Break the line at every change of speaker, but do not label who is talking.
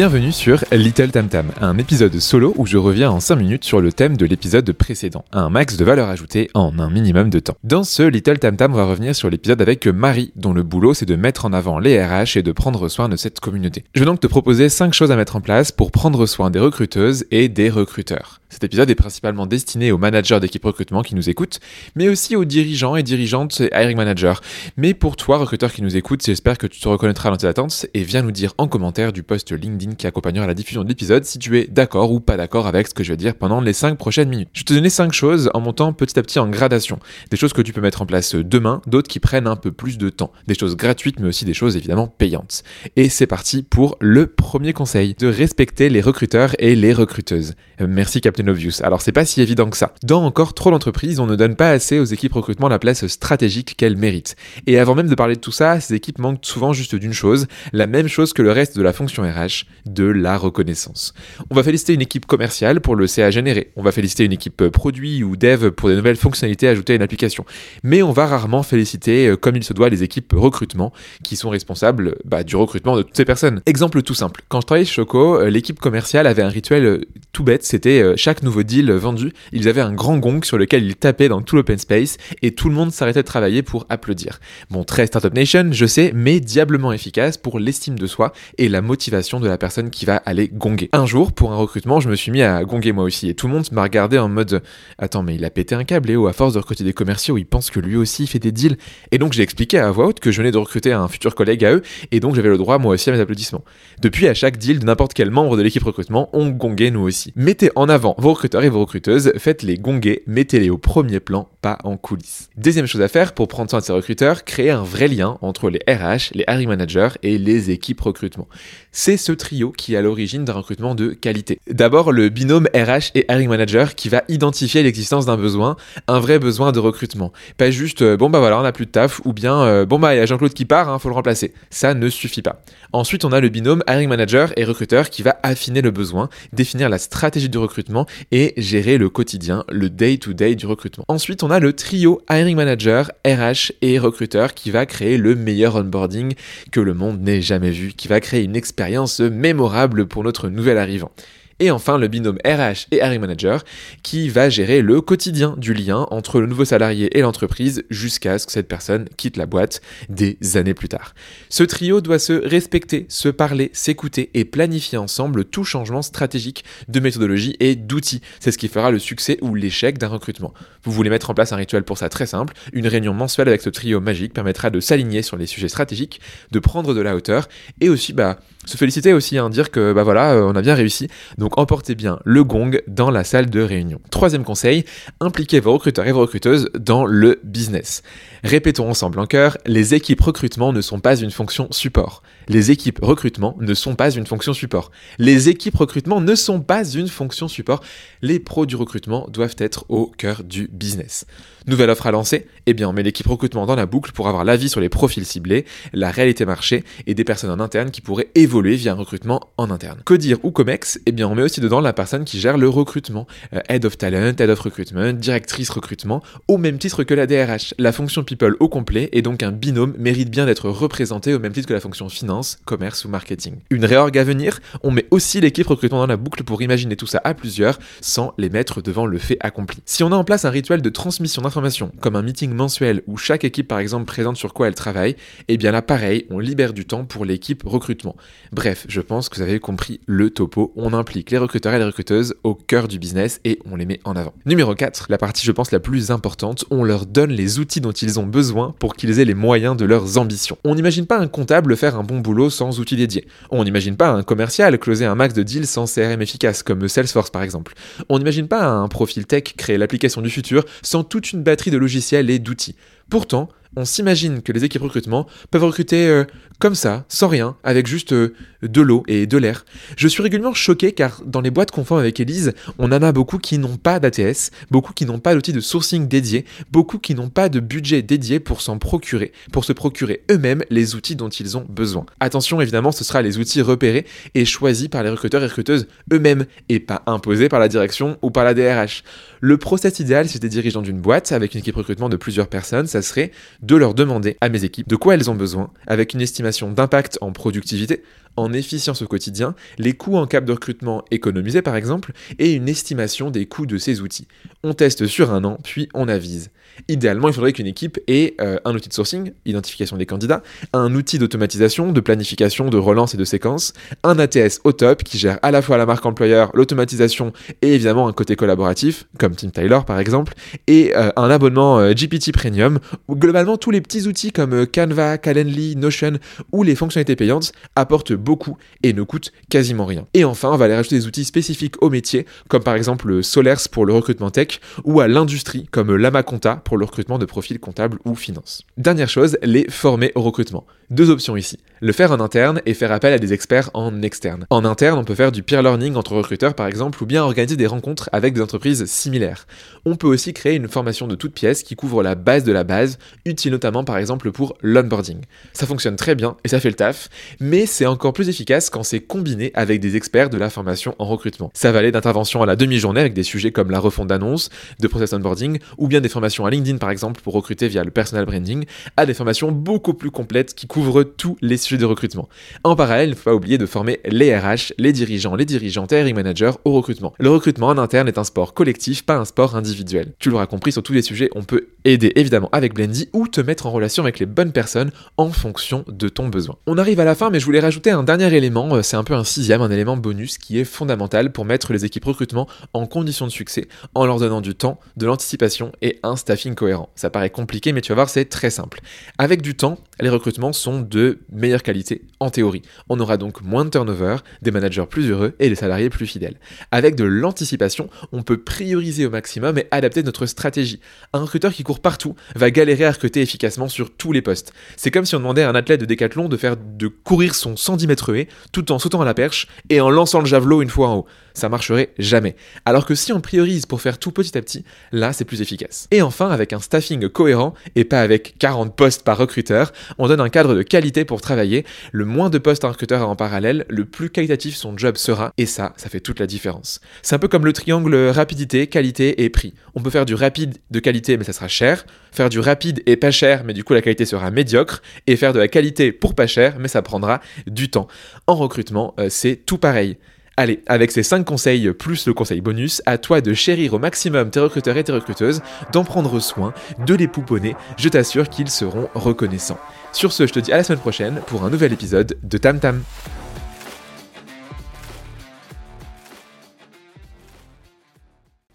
Bienvenue sur Little Tam Tam, un épisode solo où je reviens en 5 minutes sur le thème de l'épisode précédent, un max de valeur ajoutée en un minimum de temps. Dans ce Little Tam Tam, va revenir sur l'épisode avec Marie, dont le boulot c'est de mettre en avant les RH et de prendre soin de cette communauté. Je vais donc te proposer 5 choses à mettre en place pour prendre soin des recruteuses et des recruteurs. Cet épisode est principalement destiné aux managers d'équipe recrutement qui nous écoutent, mais aussi aux dirigeants et dirigeantes hiring managers. Mais pour toi, recruteur qui nous écoute, j'espère que tu te reconnaîtras dans tes attentes et viens nous dire en commentaire du post LinkedIn qui accompagnera la diffusion de l'épisode si tu es d'accord ou pas d'accord avec ce que je vais dire pendant les 5 prochaines minutes. Je vais te donner 5 choses en montant petit à petit en gradation. Des choses que tu peux mettre en place demain, d'autres qui prennent un peu plus de temps. Des choses gratuites mais aussi des choses évidemment payantes. Et c'est parti pour le premier conseil, de respecter les recruteurs et les recruteuses. Euh, merci Captain Alors c'est pas si évident que ça. Dans encore trop d'entreprises, on ne donne pas assez aux équipes recrutement la place stratégique qu'elles méritent. Et avant même de parler de tout ça, ces équipes manquent souvent juste d'une chose, la même chose que le reste de la fonction RH, de la reconnaissance. On va féliciter une équipe commerciale pour le CA généré. On va féliciter une équipe produit ou dev pour des nouvelles fonctionnalités ajoutées à une application. Mais on va rarement féliciter, euh, comme il se doit, les équipes recrutement qui sont responsables bah, du recrutement de toutes ces personnes. Exemple tout simple. Quand je travaillais chez Choco, euh, l'équipe commerciale avait un rituel euh, tout bête, c'était chaque nouveau deal vendu, ils avaient un grand gong sur lequel ils tapaient dans tout l'open space et tout le monde s'arrêtait de travailler pour applaudir. Bon, très Startup Nation, je sais, mais diablement efficace pour l'estime de soi et la motivation de la personne qui va aller gonger. Un jour, pour un recrutement, je me suis mis à gonger moi aussi et tout le monde m'a regardé en mode Attends, mais il a pété un câble, Léo, à force de recruter des commerciaux, il pense que lui aussi fait des deals. Et donc j'ai expliqué à voix haute que je venais de recruter un futur collègue à eux et donc j'avais le droit moi aussi à mes applaudissements. Depuis, à chaque deal de n'importe quel membre de l'équipe recrutement, on gongait nous aussi. Mettez en avant vos recruteurs et vos recruteuses, faites-les gonger, mettez-les au premier plan, pas en coulisses. Deuxième chose à faire pour prendre soin de ces recruteurs, créer un vrai lien entre les RH, les hiring managers et les équipes recrutement. C'est ce trio qui est à l'origine d'un recrutement de qualité. D'abord, le binôme RH et hiring manager qui va identifier l'existence d'un besoin, un vrai besoin de recrutement. Pas juste, euh, bon bah voilà, on n'a plus de taf, ou bien, euh, bon bah il y a Jean-Claude qui part, hein, faut le remplacer. Ça ne suffit pas. Ensuite, on a le binôme hiring manager et recruteur qui va affiner le besoin, définir la stratégie du recrutement et gérer le quotidien, le day-to-day du recrutement. Ensuite, on a le trio hiring manager, RH et recruteur qui va créer le meilleur onboarding que le monde n'ait jamais vu, qui va créer une expérience mémorable pour notre nouvel arrivant. Et enfin, le binôme RH et Harry Manager qui va gérer le quotidien du lien entre le nouveau salarié et l'entreprise jusqu'à ce que cette personne quitte la boîte des années plus tard. Ce trio doit se respecter, se parler, s'écouter et planifier ensemble tout changement stratégique de méthodologie et d'outils. C'est ce qui fera le succès ou l'échec d'un recrutement. Vous voulez mettre en place un rituel pour ça très simple. Une réunion mensuelle avec ce trio magique permettra de s'aligner sur les sujets stratégiques, de prendre de la hauteur et aussi bah, se féliciter aussi, hein, dire que bah voilà, euh, on a bien réussi. Donc emportez bien le gong dans la salle de réunion. Troisième conseil, impliquez vos recruteurs et vos recruteuses dans le business. Répétons ensemble en cœur, les équipes recrutement ne sont pas une fonction support. Les équipes recrutement ne sont pas une fonction support. Les équipes recrutement ne sont pas une fonction support. Les pros du recrutement doivent être au cœur du business. Nouvelle offre à lancer? Eh bien, on met l'équipe recrutement dans la boucle pour avoir l'avis sur les profils ciblés, la réalité marché et des personnes en interne qui pourraient évoluer via un recrutement en interne. Dire ou Comex? Eh bien, on met aussi dedans la personne qui gère le recrutement. Euh, head of Talent, Head of Recruitment, directrice recrutement, au même titre que la DRH. La fonction People au complet et donc un binôme mérite bien d'être représenté au même titre que la fonction Finance, Commerce ou Marketing. Une réorg à venir On met aussi l'équipe recrutement dans la boucle pour imaginer tout ça à plusieurs sans les mettre devant le fait accompli. Si on a en place un rituel de transmission d'informations comme un meeting mensuel où chaque équipe par exemple présente sur quoi elle travaille, eh bien là pareil, on libère du temps pour l'équipe recrutement. Bref, je pense que vous avez compris le topo, on implique les recruteurs et les recruteuses au cœur du business et on les met en avant. Numéro 4, la partie je pense la plus importante, on leur donne les outils dont ils ont besoin pour qu'ils aient les moyens de leurs ambitions. On n'imagine pas un comptable faire un bon boulot sans outils dédiés. On n'imagine pas un commercial closer un max de deals sans CRM efficace comme Salesforce par exemple. On n'imagine pas un profil tech créer l'application du futur sans toute une batterie de logiciels et d'outils. Pourtant, on s'imagine que les équipes recrutement peuvent recruter euh, comme ça, sans rien, avec juste euh, de l'eau et de l'air. Je suis régulièrement choqué car dans les boîtes qu'on forme avec Elise, on en a beaucoup qui n'ont pas d'ATS, beaucoup qui n'ont pas d'outils de sourcing dédiés, beaucoup qui n'ont pas de budget dédié pour s'en procurer, pour se procurer eux-mêmes les outils dont ils ont besoin. Attention, évidemment, ce sera les outils repérés et choisis par les recruteurs et recruteuses eux-mêmes et pas imposés par la direction ou par la DRH. Le process idéal, si j'étais dirigeant d'une boîte avec une équipe recrutement de plusieurs personnes, ça serait de leur demander à mes équipes de quoi elles ont besoin, avec une estimation d'impact en productivité, en efficience au quotidien, les coûts en cap de recrutement économisés par exemple, et une estimation des coûts de ces outils. On teste sur un an, puis on avise. Idéalement, il faudrait qu'une équipe ait euh, un outil de sourcing, identification des candidats, un outil d'automatisation, de planification, de relance et de séquence, un ATS au top qui gère à la fois la marque employeur, l'automatisation et évidemment un côté collaboratif, comme Team Tyler par exemple, et euh, un abonnement euh, GPT Premium, où globalement tous les petits outils comme Canva, Calendly, Notion ou les fonctionnalités payantes apportent beaucoup et ne coûtent quasiment rien. Et enfin, on va aller rajouter des outils spécifiques au métier, comme par exemple Solers pour le recrutement tech, ou à l'industrie, comme Lamaconta pour le recrutement de profils comptables ou finance. Dernière chose, les former au recrutement. Deux options ici. Le faire en interne et faire appel à des experts en externe. En interne, on peut faire du peer learning entre recruteurs par exemple, ou bien organiser des rencontres avec des entreprises similaires. On peut aussi créer une formation de toute pièce qui couvre la base de la base, utile notamment par exemple pour l'onboarding. Ça fonctionne très bien et ça fait le taf, mais c'est encore plus efficace quand c'est combiné avec des experts de la formation en recrutement. Ça va aller d'intervention à la demi-journée avec des sujets comme la refonte d'annonces, de process onboarding, ou bien des formations à LinkedIn par exemple pour recruter via le personal branding, à des formations beaucoup plus complètes qui couvrent tous les sujets de recrutement. En parallèle, il ne faut pas oublier de former les RH, les dirigeants, les dirigeantes et managers au recrutement. Le recrutement en interne est un sport collectif, pas un sport individuel. Tu l'auras compris, sur tous les sujets, on peut aider évidemment avec Blendy ou te mettre en relation avec les bonnes personnes en fonction de ton besoin. On arrive à la fin, mais je voulais rajouter un dernier élément, euh, c'est un peu un sixième, un élément bonus qui est fondamental pour mettre les équipes recrutement en condition de succès en leur donnant du temps, de l'anticipation et un staffing cohérent. Ça paraît compliqué, mais tu vas voir, c'est très simple. Avec du temps, les recrutements sont de meilleure qualité en théorie. On aura donc moins de turnover, des managers plus heureux et des salariés plus fidèles. Avec de l'anticipation, on peut prioriser au maximum et adapter notre stratégie. Un recruteur qui court partout va galérer à recruter efficacement sur tous les postes. C'est comme si on demandait à un athlète de décathlon de faire de courir son 110 tout en sautant à la perche et en lançant le javelot une fois en haut. Ça marcherait jamais. Alors que si on priorise pour faire tout petit à petit, là c'est plus efficace. Et enfin, avec un staffing cohérent et pas avec 40 postes par recruteur, on donne un cadre de qualité pour travailler. Le moins de postes un recruteur a en parallèle, le plus qualitatif son job sera, et ça, ça fait toute la différence. C'est un peu comme le triangle rapidité, qualité et prix. On peut faire du rapide de qualité, mais ça sera cher, faire du rapide et pas cher, mais du coup la qualité sera médiocre, et faire de la qualité pour pas cher, mais ça prendra du temps. En recrutement, euh, c'est tout pareil. Allez, avec ces 5 conseils plus le conseil bonus, à toi de chérir au maximum tes recruteurs et tes recruteuses, d'en prendre soin, de les pouponner, je t'assure qu'ils seront reconnaissants. Sur ce, je te dis à la semaine prochaine pour un nouvel épisode de Tam Tam.